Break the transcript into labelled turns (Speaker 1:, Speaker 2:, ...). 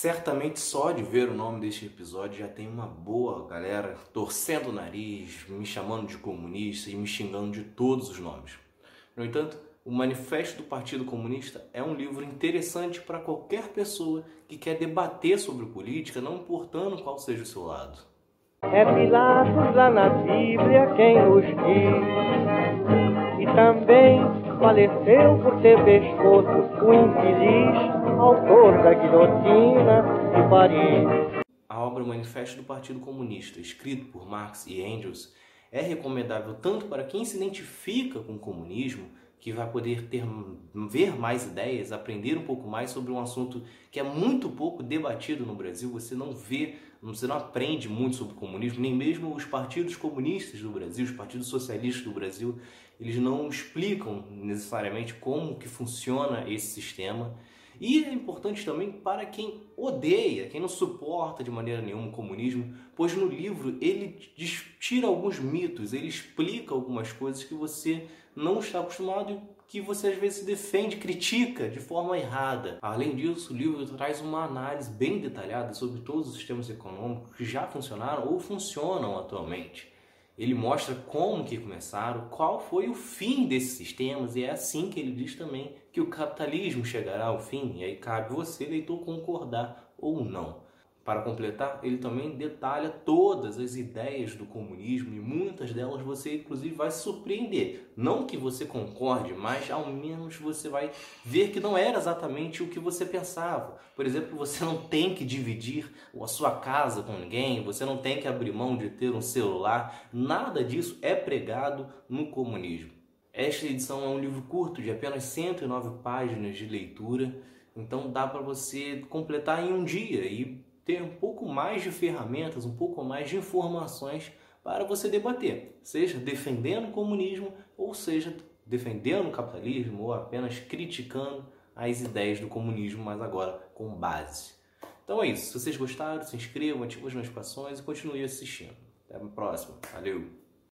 Speaker 1: Certamente só de ver o nome deste episódio já tem uma boa galera torcendo o nariz, me chamando de comunista e me xingando de todos os nomes. No entanto, o Manifesto do Partido Comunista é um livro interessante para qualquer pessoa que quer debater sobre política, não importando qual seja o seu lado.
Speaker 2: É Pilatos lá na Bíblia quem diz, e também faleceu por ter pescoço o infeliz autor da guilhotina de Paris.
Speaker 1: A obra Manifesto do Partido Comunista, escrito por Marx e Engels, é recomendável tanto para quem se identifica com o comunismo, que vai poder ter, ver mais ideias, aprender um pouco mais sobre um assunto que é muito pouco debatido no Brasil. Você não vê, você não aprende muito sobre o comunismo, nem mesmo os partidos comunistas do Brasil, os partidos socialistas do Brasil, eles não explicam necessariamente como que funciona esse sistema. E é importante também para quem odeia, quem não suporta de maneira nenhuma o comunismo, pois no livro ele tira alguns mitos, ele explica algumas coisas que você não está acostumado que você às vezes defende, critica de forma errada. Além disso, o livro traz uma análise bem detalhada sobre todos os sistemas econômicos que já funcionaram ou funcionam atualmente. Ele mostra como que começaram, qual foi o fim desses sistemas e é assim que ele diz também que o capitalismo chegará ao fim e aí cabe você, leitor, concordar ou não. Para completar, ele também detalha todas as ideias do comunismo e muitas delas você inclusive vai se surpreender. Não que você concorde, mas ao menos você vai ver que não era exatamente o que você pensava. Por exemplo, você não tem que dividir a sua casa com ninguém, você não tem que abrir mão de ter um celular. Nada disso é pregado no comunismo. Esta edição é um livro curto de apenas 109 páginas de leitura, então dá para você completar em um dia e ter um pouco mais de ferramentas, um pouco mais de informações para você debater, seja defendendo o comunismo ou seja defendendo o capitalismo ou apenas criticando as ideias do comunismo, mas agora com base. Então é isso. Se vocês gostaram, se inscrevam, ativem as notificações e continue assistindo. Até a próxima. Valeu!